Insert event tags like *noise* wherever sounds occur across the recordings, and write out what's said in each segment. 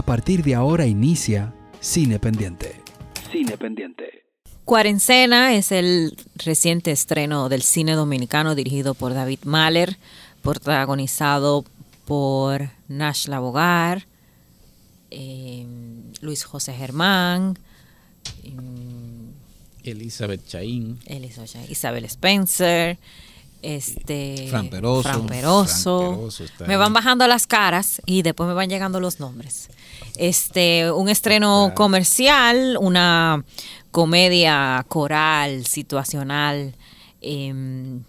A partir de ahora inicia Cine Pendiente. Cine Pendiente. Cuarencena es el reciente estreno del cine dominicano dirigido por David Mahler, protagonizado por Nash Labogar, eh, Luis José Germán, eh, Elizabeth Chaín, Isabel Spencer, este Fran Peroso, Fran Peroso. me van bajando las caras y después me van llegando los nombres. Este, un estreno comercial, una comedia coral, situacional, em,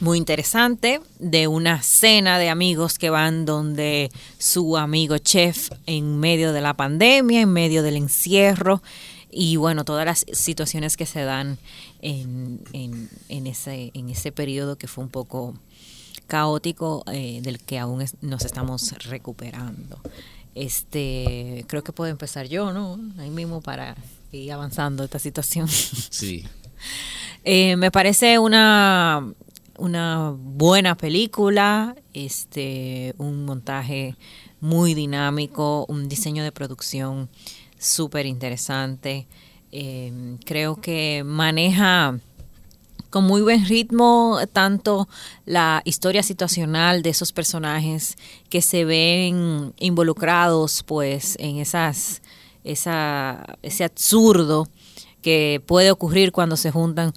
muy interesante, de una cena de amigos que van donde su amigo chef en medio de la pandemia, en medio del encierro, y bueno, todas las situaciones que se dan en, en, ese, en ese periodo que fue un poco caótico, eh, del que aún nos estamos recuperando. Este, creo que puedo empezar yo, ¿no? Ahí mismo para ir avanzando esta situación. *laughs* Sí. Eh, me parece una, una buena película, este, un montaje muy dinámico, un diseño de producción súper interesante. Eh, creo que maneja con muy buen ritmo tanto la historia situacional de esos personajes que se ven involucrados pues en esas esa, ese absurdo que puede ocurrir cuando se juntan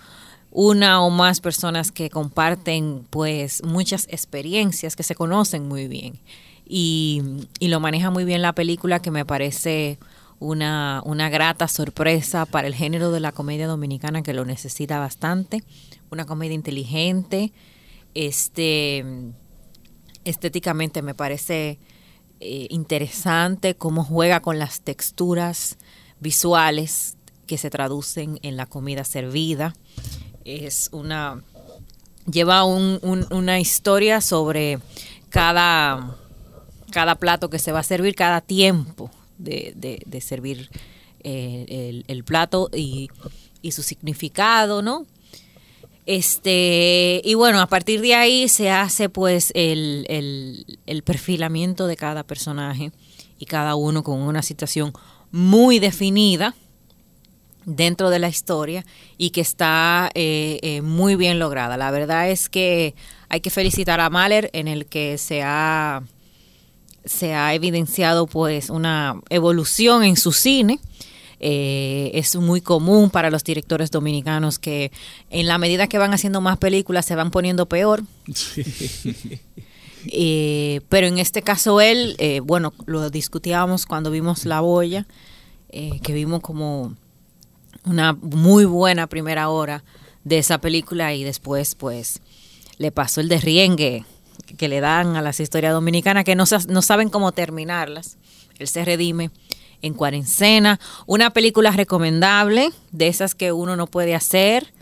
una o más personas que comparten pues muchas experiencias que se conocen muy bien y, y lo maneja muy bien la película que me parece una, una grata sorpresa para el género de la comedia dominicana que lo necesita bastante, una comedia inteligente, este estéticamente me parece eh, interesante cómo juega con las texturas visuales que se traducen en la comida servida. Es una lleva una historia sobre cada, cada plato que se va a servir, cada tiempo de, servir eh, el, plato y, su significado, ¿no? Este, y bueno, a partir de ahí se hace pues el, el, perfilamiento de cada personaje y cada uno con una situación muy definida dentro de la historia y que está eh, eh, muy bien lograda. La verdad es que hay que felicitar a Mahler en el que se ha se ha evidenciado pues una evolución en su cine. Eh, es muy común para los directores dominicanos que en la medida que van haciendo más películas se van poniendo peor. *laughs* Eh, pero en este caso él, eh, bueno, lo discutíamos cuando vimos La Boya, que vimos como una muy buena primera hora de esa película y después pues le pasó el derriengue que le dan a las historias dominicanas que no, no saben cómo terminarlas. Él se redime en cuarentena. Una película recomendable, de esas que uno no puede hacer,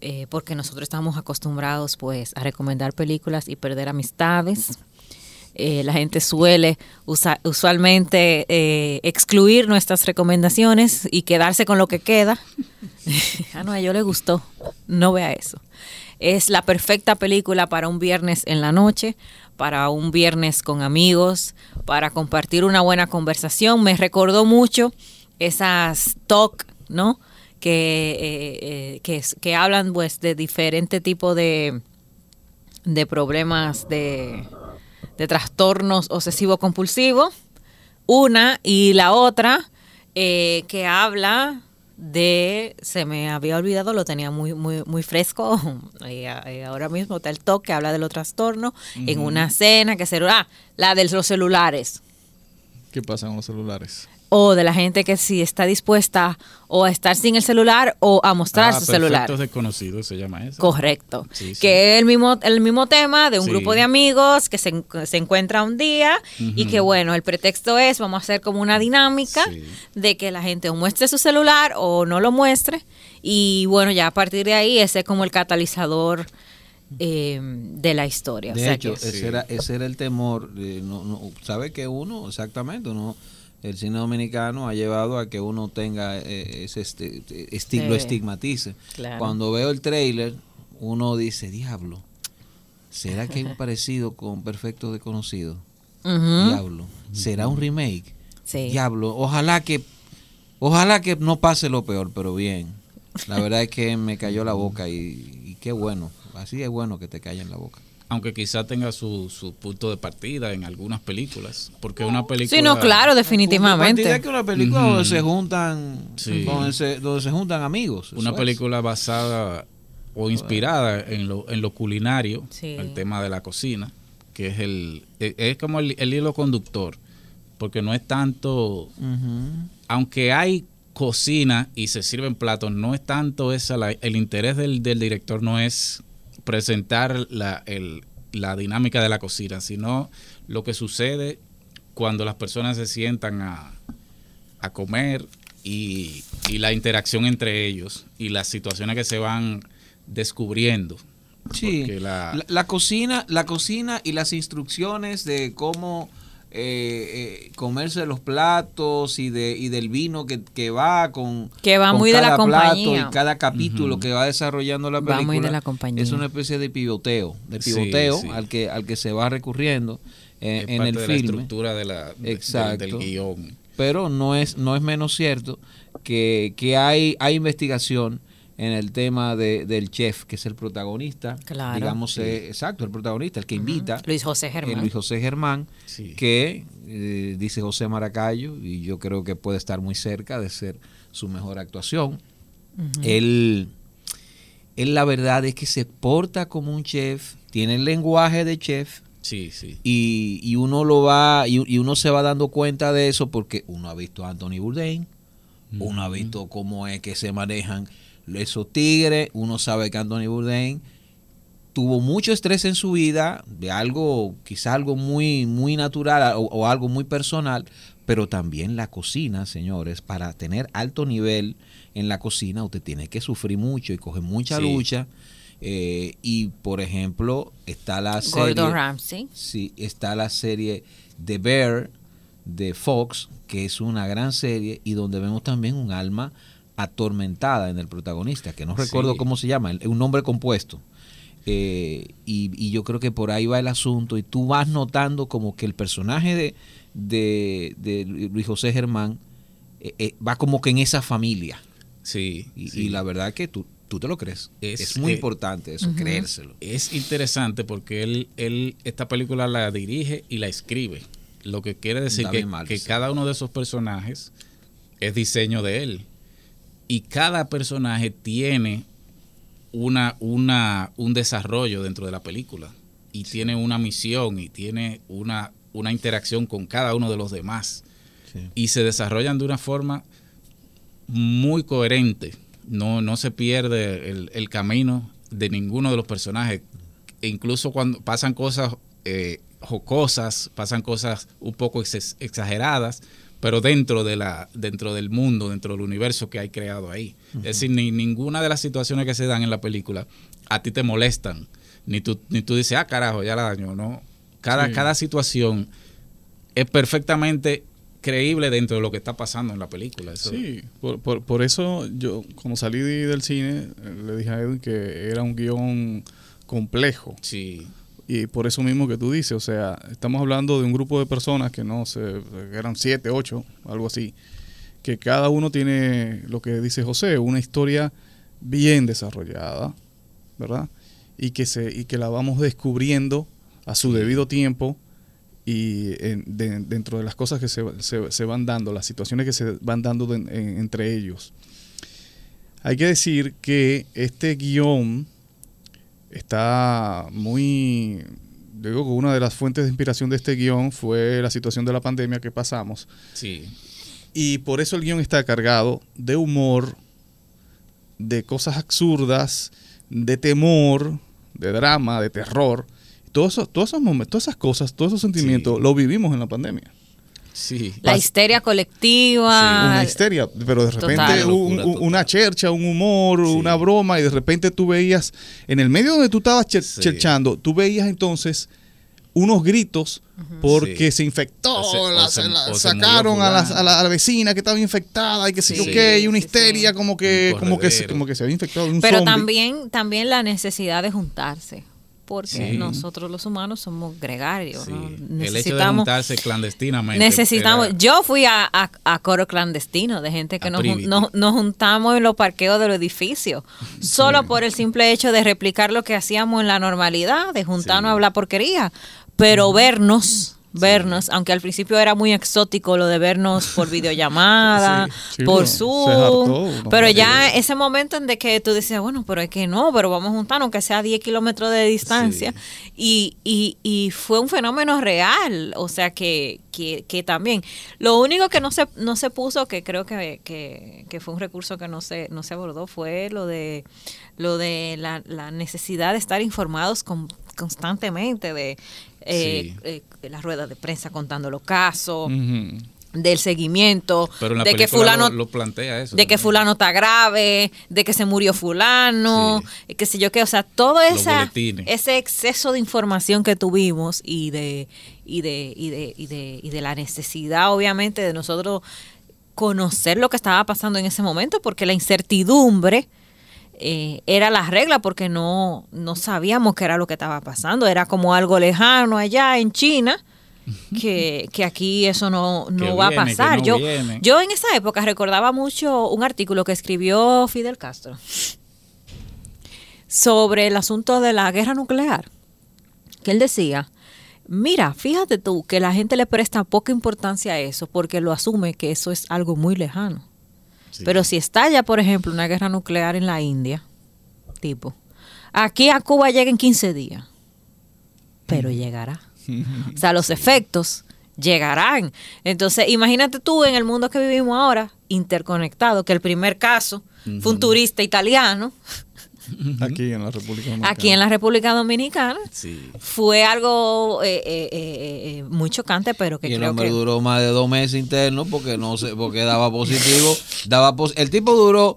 eh, porque nosotros estamos acostumbrados pues a recomendar películas y perder amistades. Eh, la gente suele usualmente eh, excluir nuestras recomendaciones y quedarse con lo que queda. ah, *laughs* no, a ellos le gustó. No vea eso. Es la perfecta película para un viernes en la noche, para un viernes con amigos, para compartir una buena conversación. Me recordó mucho esas talk, ¿no? Que, eh, eh, que, hablan pues de diferente tipo de, de problemas de, de trastornos obsesivo-compulsivos. Una y la otra eh, que habla de, se me había olvidado, lo tenía muy, muy, muy fresco, *laughs* y, ahora mismo está el toque, habla de los trastornos, en una cena que será, ah, la de los celulares. ¿Qué pasa con los celulares? O de la gente que sí está dispuesta o a estar sin el celular o a mostrar ah, su celular. desconocidos se llama eso. Correcto. Que es el mismo, el mismo tema de un grupo de amigos que se, se encuentra un día y que bueno, el pretexto es, vamos a hacer como una dinámica de que la gente o muestre su celular o no lo muestre y bueno, ya a partir de ahí ese es como el catalizador. Eh, de la historia. De hecho, ese, era, ese era el temor. no, no, ¿Sabe que uno, exactamente, uno el cine dominicano ha llevado a que uno tenga eh, ese este, lo estigmatice. Cuando veo el trailer, uno dice, diablo, ¿será que hay un parecido con Perfecto Desconocido? Diablo, ¿será un remake? diablo, ojalá que, ojalá que no pase lo peor, pero bien. La verdad es que me cayó la boca y, qué bueno, así es bueno que te caiga en la boca aunque quizá tenga su, su, punto de partida en algunas películas, porque una película... Sí, no, claro, definitivamente. Es que una película donde se juntan, donde, se, donde, se, juntan amigos. Una película basada o inspirada en lo, en lo culinario, el tema de la cocina, que es el e, es como el, hilo conductor, porque no es tanto, aunque hay cocina y se sirven platos, no es tanto esa el interés del, del director no es presentar la, la dinámica de la cocina, sino lo que sucede cuando las personas se sientan a, comer y, la interacción entre ellos y las situaciones que se van descubriendo. Sí, la, cocina, la cocina y las instrucciones de cómo eh, eh, comerse los platos y de y del vino que, que va con que va muy de la compañía y cada capítulo que va desarrollando la película muy de la compañía. es una especie de pivoteo de pivoteo al que al que se va recurriendo en, en el de filme. la estructura de la, Exacto. del guion. Pero no es no es menos cierto que, que hay hay investigación en el tema de, del chef, que es el protagonista. Claro. Digamos, eh, exacto, el protagonista, el que invita. Luis José Germán. Luis José Germán, que eh, dice José Maracayo, y yo creo que puede estar muy cerca de ser su mejor actuación. él, él, la verdad es que se porta como un chef, tiene el lenguaje de chef. Sí, sí. Y, y uno lo va, y, y, uno se va dando cuenta de eso porque uno ha visto a Anthony Bourdain, uno ha visto cómo es que se manejan esos tigres, uno sabe que Anthony Bourdain tuvo mucho estrés en su vida, de algo, quizá algo muy, muy natural o, algo muy personal, pero también la cocina, señores, para tener alto nivel en la cocina, usted tiene que sufrir mucho y coger mucha lucha. Eh, y por ejemplo, está la serie. Ramsay. Sí, está la serie The Bear de Fox, que es una gran serie y donde vemos también un alma atormentada en el protagonista, que no recuerdo cómo se llama, un nombre compuesto. Eh, y, yo creo que por ahí va el asunto y tú vas notando como que el personaje de, de, Luis José Germán eh, eh, va como que en esa familia. Sí y, la verdad que tú, tú te lo crees. Es, muy importante eso, creérselo. Es interesante porque él, él esta película la dirige y la escribe. Lo que quiere decir que, que cada uno de esos personajes es diseño de él y cada personaje tiene una, una, un desarrollo dentro de la película y tiene una misión y tiene una, una interacción con cada uno de los demás y se desarrollan de una forma muy coherente. No, no se pierde el, camino de ninguno de los personajes. E incluso cuando pasan cosas eh, jocosas, pasan cosas un poco exageradas, pero dentro de la dentro del mundo, dentro del universo que hay creado ahí. Es decir, ni ninguna de las situaciones que se dan en la película a ti te molestan, ni tú ni tú dices, "Ah, carajo, ya la daño", no. Cada cada situación es perfectamente creíble dentro de lo que está pasando en la película. Sí, por, por, eso yo, como salí del cine, le dije a Edwin que era un guion complejo. Sí. Y por eso mismo que tú dices, o sea, estamos hablando de un grupo de personas que no sé, eran siete, ocho, algo así, que cada uno tiene lo que dice José, una historia bien desarrollada, ¿verdad? Y que, se, y que la vamos descubriendo a su debido tiempo y dentro de las cosas que se, se, van dando, las situaciones que se van dando entre ellos. Hay que decir que este guion está muy... Digo que una de las fuentes de inspiración de este guion fue la situación de la pandemia que pasamos. Sí. Y por eso el guion está cargado de humor, de cosas absurdas, de temor, de drama, de terror. Todos esos, todos esos momentos, todas esas cosas, todos esos sentimientos lo vivimos en la pandemia. Sí. La histeria colectiva. una histeria, pero de repente una chercha, un humor, una broma, y de repente tú veías, en el medio donde tú estabas cherchando, tú veías entonces unos gritos porque se infectó, sacaron a, la, vecina que estaba infectada y que se qué, y una histeria como que como que, se, como que se había infectado Pero también también la necesidad de juntarse porque nosotros los humanos somos gregarios. Necesitamos, el hecho de juntarse clandestinamente. Necesitamos. Yo fui a, coro clandestino de gente que nos, nos, juntamos en los parqueos de los edificios, *laughs* solo por el simple hecho de replicar lo que hacíamos en la normalidad, de juntarnos a hablar porquería, pero vernos vernos, aunque al principio era muy exótico lo de vernos por *laughs* videollamada, por Zoom, pero ya ese momento en de que tú decías, bueno, pero es que no, pero vamos a juntar, aunque sea 10 kilómetros de distancia, y, y, y, fue un fenómeno real, o sea que, que, que, también, lo único que no se, no se puso, que creo que, que, que fue un recurso que no se, no se abordó, fue lo de lo de la, la necesidad de estar informados con, constantemente de eh, eh, las ruedas de prensa contando los casos. del seguimiento de que fulano lo, plantea eso de que fulano está grave de que se murió fulano que sé yo qué o sea todo esa, ese exceso de información que tuvimos y de y de, y de, y de, y de la necesidad obviamente de nosotros conocer lo que estaba pasando en ese momento porque la incertidumbre eh, era la regla porque no, no sabíamos qué era lo que estaba pasando. Era como algo lejano allá en China. Que, aquí eso no, no va a pasar. yo, yo en esa época recordaba mucho un artículo que escribió Fidel Castro sobre el asunto de la guerra nuclear, que él decía, mira, fíjate tú que la gente le presta poca importancia a eso porque lo asume que eso es algo muy lejano. Pero si estalla, por ejemplo, una guerra nuclear en la India, tipo, aquí a Cuba llega en 15 días, pero llegará. *laughs* o sea, los efectos llegarán. Entonces, imagínate tú en el mundo que vivimos ahora, interconectado, que el primer caso fue un turista italiano Aquí en la República Dominicana. Aquí en la República Dominicana. Fue algo eh, eh, eh, muy chocante, pero que y el hombre duró más de dos meses internos porque no sé, porque daba positivo. daba el tipo duró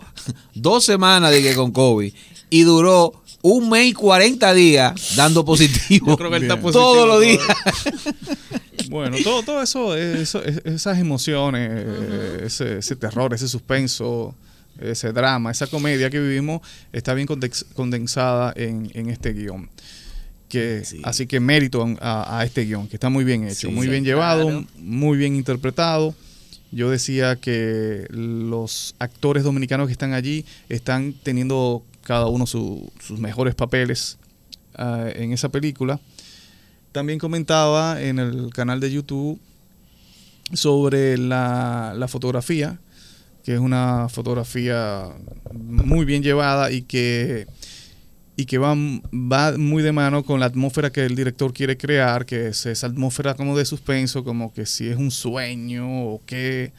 dos semanas de con COVID y duró un mes y 40 días dando positivo. Yo creo que él está positivo todos los días. *laughs* Bueno, todo, todo eso, esas emociones, ese, ese terror, ese suspenso, ese drama, esa comedia que vivimos está bien condensada en, este guion. Que, Así que mérito a, este guion, que está muy bien hecho, muy bien llevado, muy bien interpretado. Yo decía que los actores dominicanos que están allí están teniendo cada uno sus mejores papeles ah, en esa película. También comentaba en el canal de YouTube sobre la, la fotografía, que es una fotografía muy bien llevada y que, y que va, va muy de mano con la atmósfera que el director quiere crear, que es esa atmósfera como de suspenso, como que si es un sueño o qué,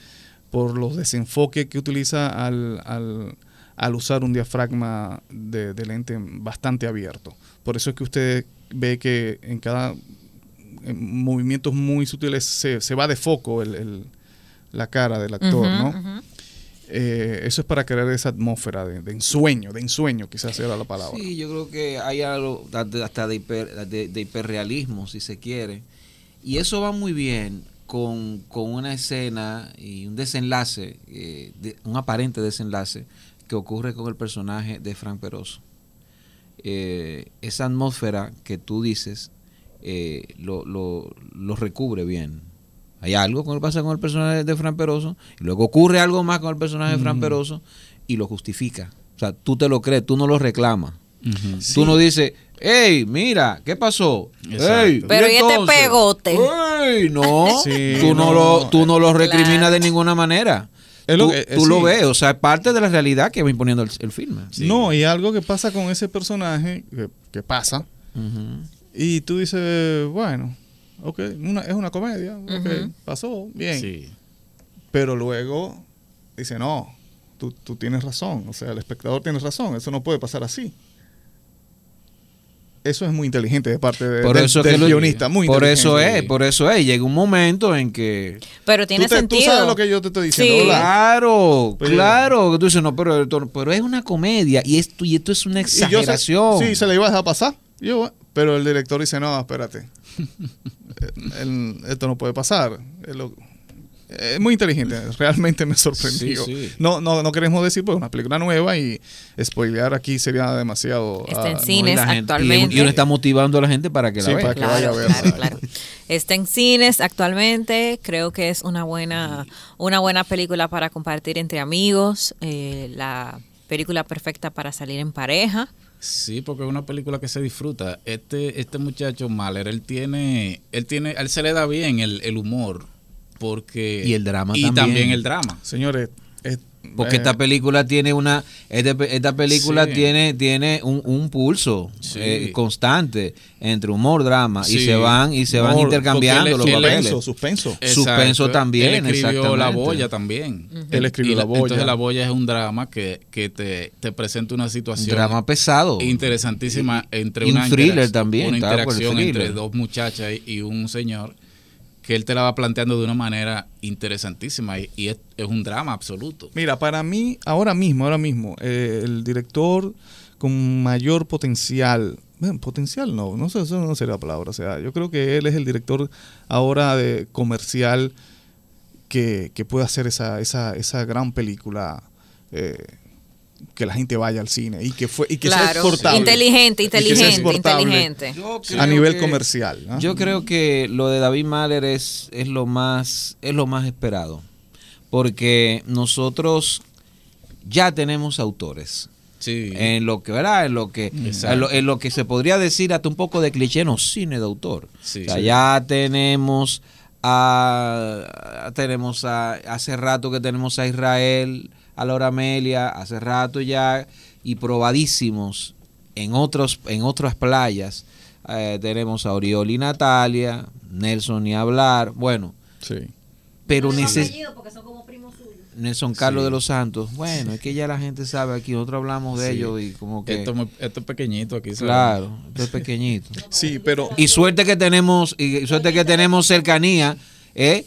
por los desenfoques que utiliza al, al, al usar un diafragma de, lente bastante abierto. Por eso es que usted ve que en cada movimientos muy sutiles se, se va de foco el, la cara del actor, ¿no? Eh, eso es para crear esa atmósfera de, ensueño, de ensueño quizás era la palabra. Sí, yo creo que hay algo hasta de, de, hiperrealismo, si se quiere. Y eso va muy bien con, una escena y un desenlace, eh, un aparente desenlace que ocurre con el personaje de Frank Peroso. Eh, esa atmósfera que tú dices lo, lo, lo recubre bien hay algo que pasa con el personaje de Fran Peroso, y luego ocurre algo más con el personaje de Fran Peroso y lo justifica. O sea, tú te lo crees, tú no lo reclamas. Tú no dices, hey, mira, ¿qué pasó? Pero ¿y este pegote? Hey, *laughs* no, tú, no lo, tú no lo recriminas de ninguna manera. tú, lo ves, o sea, es parte de la realidad que va imponiendo el, filme. No, y algo que pasa con ese personaje, que, pasa, y tú dices, bueno, ok, es una comedia, ok, pasó, bien. Sí. Pero luego dice, no, tú, tú, tienes razón, o sea, el espectador tiene razón, eso no puede pasar así. Eso es muy inteligente de parte de, por eso del, guionista, muy Por eso es, por eso es, llega un momento en que... Pero tiene sentido. Tú sabes lo que yo te estoy diciendo, Claro, claro, que tú dices, no, pero, pero es una comedia y esto, y esto es una exageración. sí, se le iba a dejar pasar, yo, pero el director dice, no, espérate, *laughs* esto no puede pasar. es muy inteligente, realmente me *laughs* sorprendió. No, no, no queremos decir pues una película nueva y spoilear aquí sería demasiado. Está en ah, cines actualmente. y, uno está motivando a la gente para que la vea. Para vaya a ver. Claro, claro. Está en cines actualmente. Creo que es una buena, una buena película para compartir entre amigos. Eh, la película perfecta para salir en pareja. Sí, porque es una película que se disfruta. Este, este muchacho Mahler, él tiene, él tiene, él se le da bien el, el humor porque y el drama y también. el drama señores porque esta película tiene una esta, película tiene tiene un, pulso eh, constante entre humor drama y se van y se van intercambiando los papeles. suspenso. Suspenso también él escribió la boya también. Él escribió la boya. entonces la boya es un drama que, que te, te, presenta una situación drama pesado. interesantísima entre un thriller también una interacción entre dos muchachas y un señor que él te la va planteando de una manera interesantísima y, es, un drama absoluto. Mira, para mí, ahora mismo, ahora mismo, eh, el director con mayor potencial, bueno, potencial no, no sé, eso no sería la palabra, o sea, yo creo que él es el director ahora de comercial que, que puede hacer esa, esa, esa gran película. Eh, que la gente vaya al cine y que fue y que sea exportable. Inteligente, inteligente, inteligente. A nivel comercial. Yo creo que lo de David Mahler es, es lo más es lo más esperado. Porque nosotros ya tenemos autores. En lo que, ¿verdad? En lo que, en lo, que se podría decir hasta un poco de cliché, no, cine de autor. ya tenemos a, tenemos a, hace rato que tenemos a Israel, a Laura Amelia hace rato ya y probadísimos en, otros, en otras playas. Eh, tenemos a Oriol y Natalia, Nelson y hablar, bueno. Sí. Pero Nelson Carlos de los Santos. Bueno, es que ya la gente sabe aquí, nosotros hablamos de ellos y como que... Esto, es pequeñito aquí. Claro, esto es pequeñito. sí, pero... Y suerte que tenemos, y suerte que tenemos cercanía ¿eh?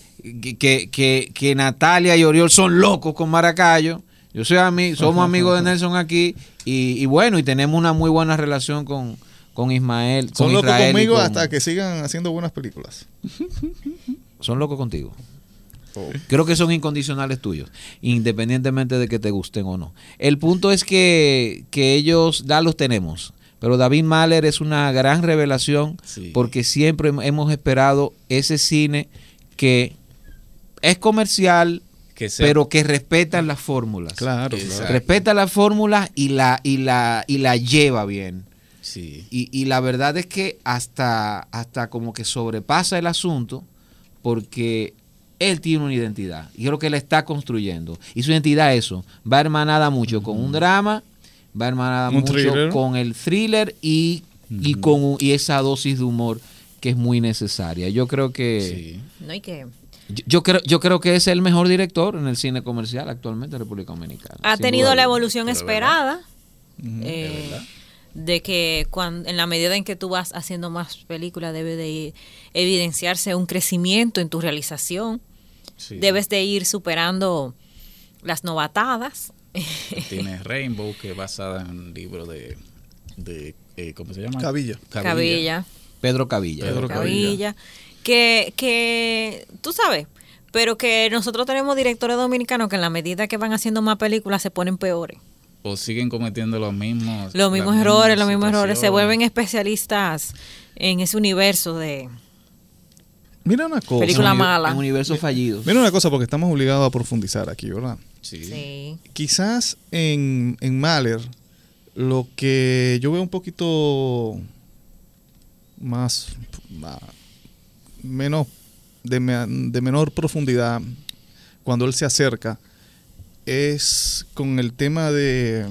que, que, que, Natalia y Oriol son locos con Maracayo. Yo soy mí somos amigos de *laughs* Nelson aquí y, bueno, y tenemos una muy buena relación con, con Ismael. Son locos conmigo hasta que sigan haciendo buenas películas. *laughs* Son locos contigo. Oh. Creo que son incondicionales tuyos, independientemente de que te gusten o no. El punto es que, que ellos ya los tenemos. Pero David Mahler es una gran revelación porque siempre hemos esperado ese cine que es comercial, pero que respetan las fórmulas. Claro, Respeta las fórmulas y la, y la, y la lleva bien. Sí. Y, y, la verdad es que hasta, hasta como que sobrepasa el asunto porque él tiene una identidad. Y creo que él está construyendo. Y su identidad eso. Va hermanada mucho con un drama, va hermanada mucho con el thriller y, y con y esa dosis de humor que es muy necesaria. Yo creo que... No hay que... Yo, creo, yo creo que es el mejor director en el cine comercial actualmente en República Dominicana. Ha tenido la evolución esperada. Eh, de que cuando, en la medida en que tú vas haciendo más películas debe de evidenciarse un crecimiento en tu realización. Debes de ir superando las novatadas. *laughs* Tienes Rainbow, que es basada en un libro de, de eh, ¿cómo se llama? Cabilla. Cabilla. Pedro Cavilla. Pedro Cavilla. Que, que, tú sabes, pero que nosotros tenemos directores dominicanos que en la medida que van haciendo más películas se ponen peores. O siguen cometiendo los mismos... Los mismos errores, los mismos errores. Se vuelven especialistas en ese universo de... Mira una cosa. Película mala. Un universo fallido. Mira una cosa, porque estamos obligados a profundizar aquí, ¿verdad? Sí. Quizás en, en Mahler, lo que yo veo un poquito más, menos de, menor profundidad cuando él se acerca es con el tema de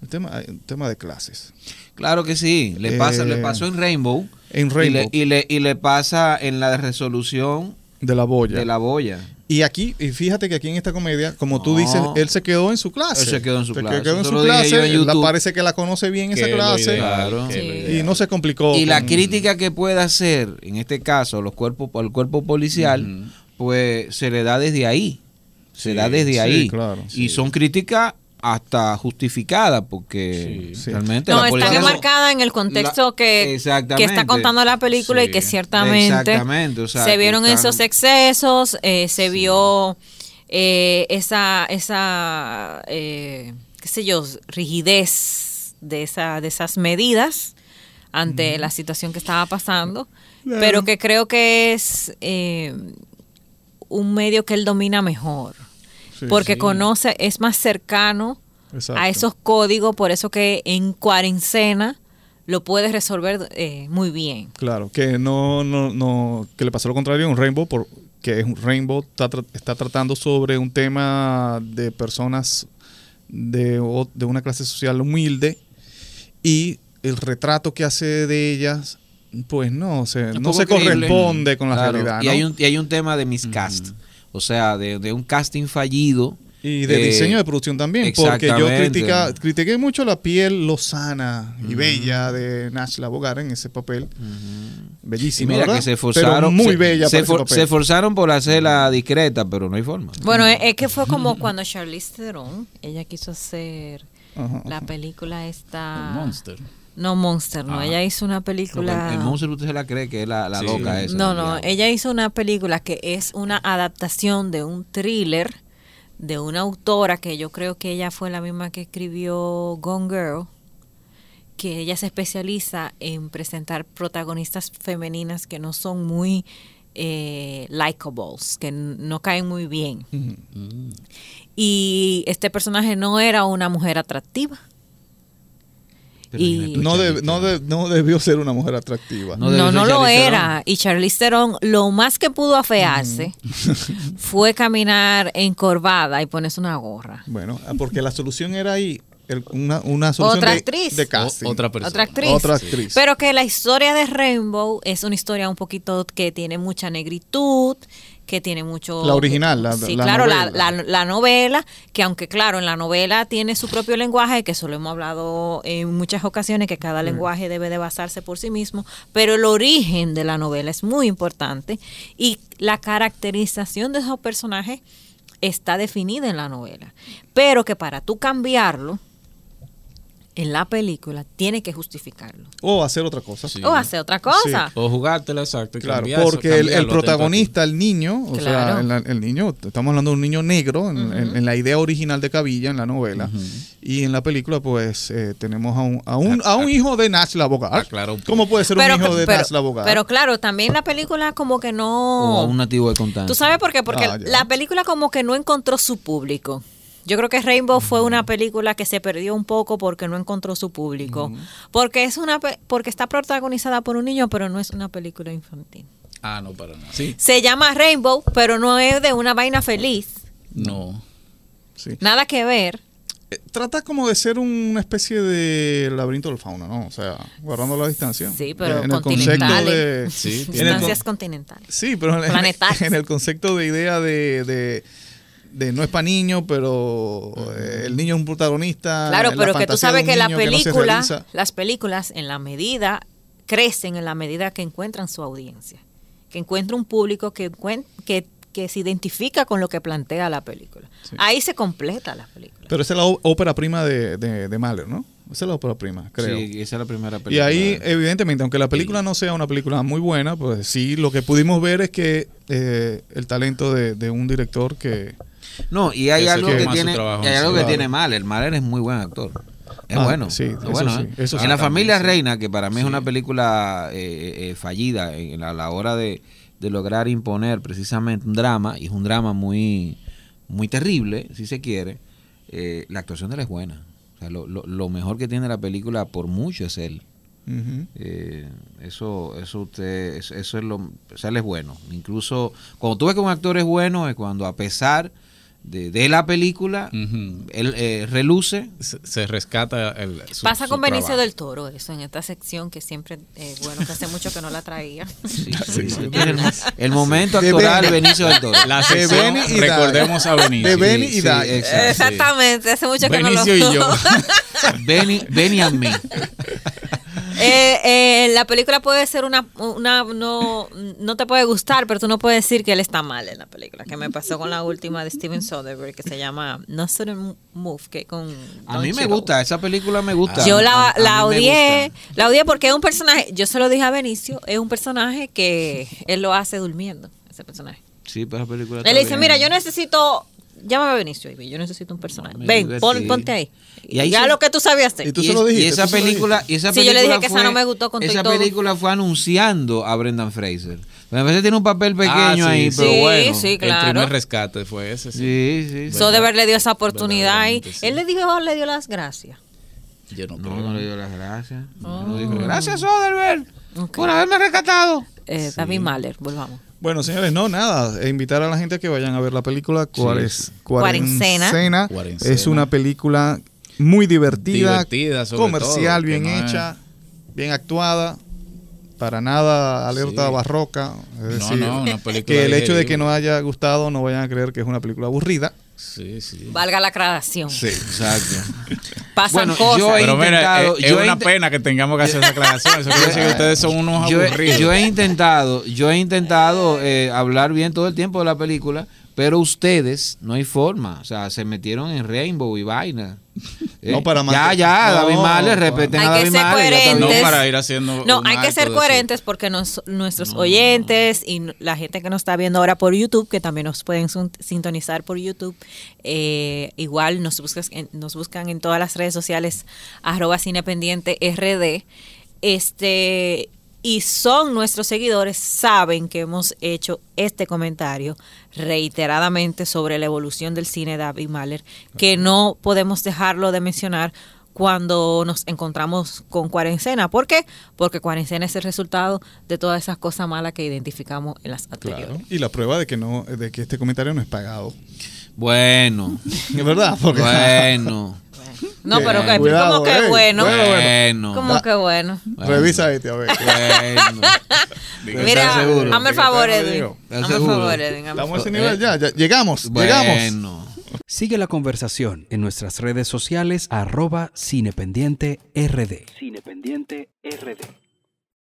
el tema, el tema de clases. Claro que sí, le pasa, le eh, pasó en Rainbow, en Rainbow. Y, le, y, le, pasa en la resolución de la boya. De la boya. Y aquí, y fíjate que aquí en esta comedia, como tú dices, él se quedó en su clase. Él se quedó en su clase. Quedó en su clase. parece que la conoce bien esa clase. Y no se complicó. Y la crítica que pueda hacer, en este caso, los cuerpos, al cuerpo policial, pues se le da desde ahí. Se da desde ahí. Claro, y son críticas hasta justificada porque realmente no está enmarcada en el contexto que, que, está contando la película y que ciertamente se vieron esos excesos eh, se vio eh, esa esa eh, qué sé yo rigidez de esa de esas medidas ante la situación que estaba pasando pero que creo que es un medio que él domina mejor porque conoce, es más cercano a esos códigos, por eso que en cuarentena lo puedes resolver eh, muy bien. Claro, que no, no, no, que le pasó lo contrario a un Rainbow, por, que es un Rainbow está, está tratando sobre un tema de personas de, de una clase social humilde y el retrato que hace de ellas pues no, se, no se corresponde con la realidad. Y, hay un, y hay un tema de miscast o sea, de, un casting fallido. Y de diseño de producción también, porque yo critica, critiqué mucho la piel lozana y bella de Nash Labogar en ese papel. Bellísima. Mira que se esforzaron. muy bella. Se, se, esforzaron por hacerla discreta, pero no hay forma. Bueno, es, que fue como cuando Charlize Theron, ella quiso hacer la película esta. Monster. No, Monster, no. Ah. Ella hizo una película. el, Monster usted se la cree que es la, loca esa. No, no. Ella hizo una película que es una adaptación de un thriller de una autora que yo creo que ella fue la misma que escribió Gone Girl. Que ella se especializa en presentar protagonistas femeninas que no son muy eh, likables, que no caen muy bien. *laughs* Y este personaje no era una mujer atractiva y no, no, debió ser una mujer atractiva. No, no, lo era. Y Charlize Theron lo más que pudo afearse *laughs* fue caminar encorvada y ponerse una gorra. Bueno, ah, porque la solución era ahí. una, una solución otra de, actriz. de casting. otra, persona. otra actriz. Otra actriz. Pero que la historia de Rainbow es una historia un poquito que tiene mucha negritud, que tiene mucho... La original, la, sí, claro, novela. La, novela, que aunque claro, en la novela tiene su propio lenguaje, que eso lo hemos hablado en muchas ocasiones, que cada lenguaje debe de basarse por sí mismo, pero el origen de la novela es muy importante y la caracterización de esos personajes está definida en la novela, pero que para tú cambiarlo, en la película tiene que justificarlo. O hacer otra cosa. O hacer otra cosa. O jugártela, exacto. claro, porque el, protagonista, el niño, o sea, el, niño, estamos hablando de un niño negro en, la idea original de Cavilla, en la novela. Y en la película, pues, eh, tenemos a un, a un, a un hijo de Nash la Claro. ¿Cómo puede ser un hijo de Nash la Pero claro, también la película como que no... O un nativo de Constanza. ¿Tú sabes por qué? Porque ah, la película como que no encontró su público. Yo creo que Rainbow fue una película que se perdió un poco porque no encontró su público. Porque es una porque está protagonizada por un niño, pero no es una película infantil. Ah, no, para nada. Se llama Rainbow, pero no es de una vaina feliz. No. Sí. Nada que ver. Eh, trata como de ser una especie de laberinto del fauna, ¿no? O sea, guardando la distancia. Sí, pero en continentales. sí, distancias continentales. Sí, pero en, *laughs* en, el concepto de idea de de no es para niños, pero eh, el niño es un protagonista. Claro, pero que tú sabes que la película, las películas en la medida crecen en la medida que encuentran su audiencia, que encuentra un público que, que, que se identifica con lo que plantea la película. Ahí se completa la película. Pero esa es la ópera prima de, de, Mahler, ¿no? Esa es la ópera prima, creo. Sí, esa es la primera película. Y ahí, evidentemente, aunque la película no sea una película muy buena, pues sí, lo que pudimos ver es que eh, el talento de, de un director que, no, y hay algo que, tiene, hay algo que tiene Mahler. Mahler es muy buen actor. Es ah, bueno. Sí, bueno, ¿eh? en La familia reina, que para mí es una película eh, eh, fallida en la, la hora de, lograr imponer precisamente un drama, y es un drama muy, muy terrible, si se quiere, la actuación de él es buena. O sea, lo, lo, mejor que tiene la película por mucho es él. eso eso usted eso, es lo o él es bueno incluso cuando tú ves que un actor es bueno es cuando a pesar de, la película, él eh, reluce. Se, rescata el. Pasa con Benicio del Toro, eso en esta sección que siempre, eh, bueno, que hace mucho que no la traía. *laughs* el, momento actoral de Benicio del Toro. La sección, recordemos a Benicio. De Beni y Exactamente, hace mucho que no lo y yo. Beni, Beni and me. *laughs* Eh, eh, la película puede ser una, una no, no te puede gustar, pero tú no puedes decir que él está mal en la película. Que me pasó con la última de Steven Soderbergh que se llama No Sudden Move, que con a mí me gusta, esa película me gusta. Yo la, la odié, la odié porque es un personaje, yo se lo dije a Benicio, es un personaje que él lo hace durmiendo, ese personaje. Sí, pero esa película. Él dice, mira, yo necesito llámame a Benicio, yo necesito un personaje. Ven, ponte ahí. Y ya lo que tú sabías hacer. Y tú se lo dijiste. Y esa película, y esa película sí, yo le dije que esa no me gustó con Esa película fue anunciando a Brendan Fraser. A veces tiene un papel pequeño ah, ahí, pero bueno. Sí, claro. El primer rescate fue ese. Sí, sí. sí Soderbergh le dio esa oportunidad y él le dijo, le dio las gracias. Yo no, no, no le dio las gracias. No dijo, gracias Soderbergh por haberme rescatado. Eh, David Mahler, volvamos. Bueno, señores, no, nada. E invitar a la gente a que vayan a ver la película ¿Cuál es? Cuarentena. Es una película muy divertida, comercial, bien hecha, bien actuada. Para nada alerta barroca. Es decir, que el hecho de que no haya gustado no vayan a creer que es una película aburrida. Sí, sí. Valga la aclaración. Sí, exacto. *laughs* Pasan cosas. Yo Pero mira, es, una pena que tengamos que hacer esa aclaración. Eso quiere decir que *laughs* ustedes son unos aburridos. Yo he intentado, yo he intentado eh, hablar bien todo el tiempo de la película, pero ustedes, no hay forma. O sea, se metieron en Rainbow y vaina. No para Ya, ya, David Mahler, respeten a David Mahler. No para ir haciendo. No, hay que ser coherentes porque nuestros oyentes y la gente que nos está viendo ahora por YouTube, que también nos pueden sintonizar por YouTube, eh, igual nos, buscas, nos buscan en todas las redes sociales, arroba cinependiente RD. Este, y son nuestros seguidores, saben que hemos hecho este comentario reiteradamente sobre la evolución del cine de David Mahler, que no podemos dejarlo de mencionar cuando nos encontramos con cuarentena. ¿Por qué? Porque cuarentena es el resultado de todas esas cosas malas que identificamos en las anteriores. Y la prueba de que no, de que este comentario no es pagado. Bueno. *laughs* ¿Es verdad? Bueno. *laughs* No, pero que, como que eh. bueno. Bueno. Como que bueno. Revisa este, a ver. Bueno. *laughs* Mira, hazme el favor, Edwin. Hazme el favor, Edwin. Estamos a ese nivel ya, ya. Llegamos, llegamos. Sigue la conversación en nuestras redes sociales arroba cinependiente RD. Cinependiente RD.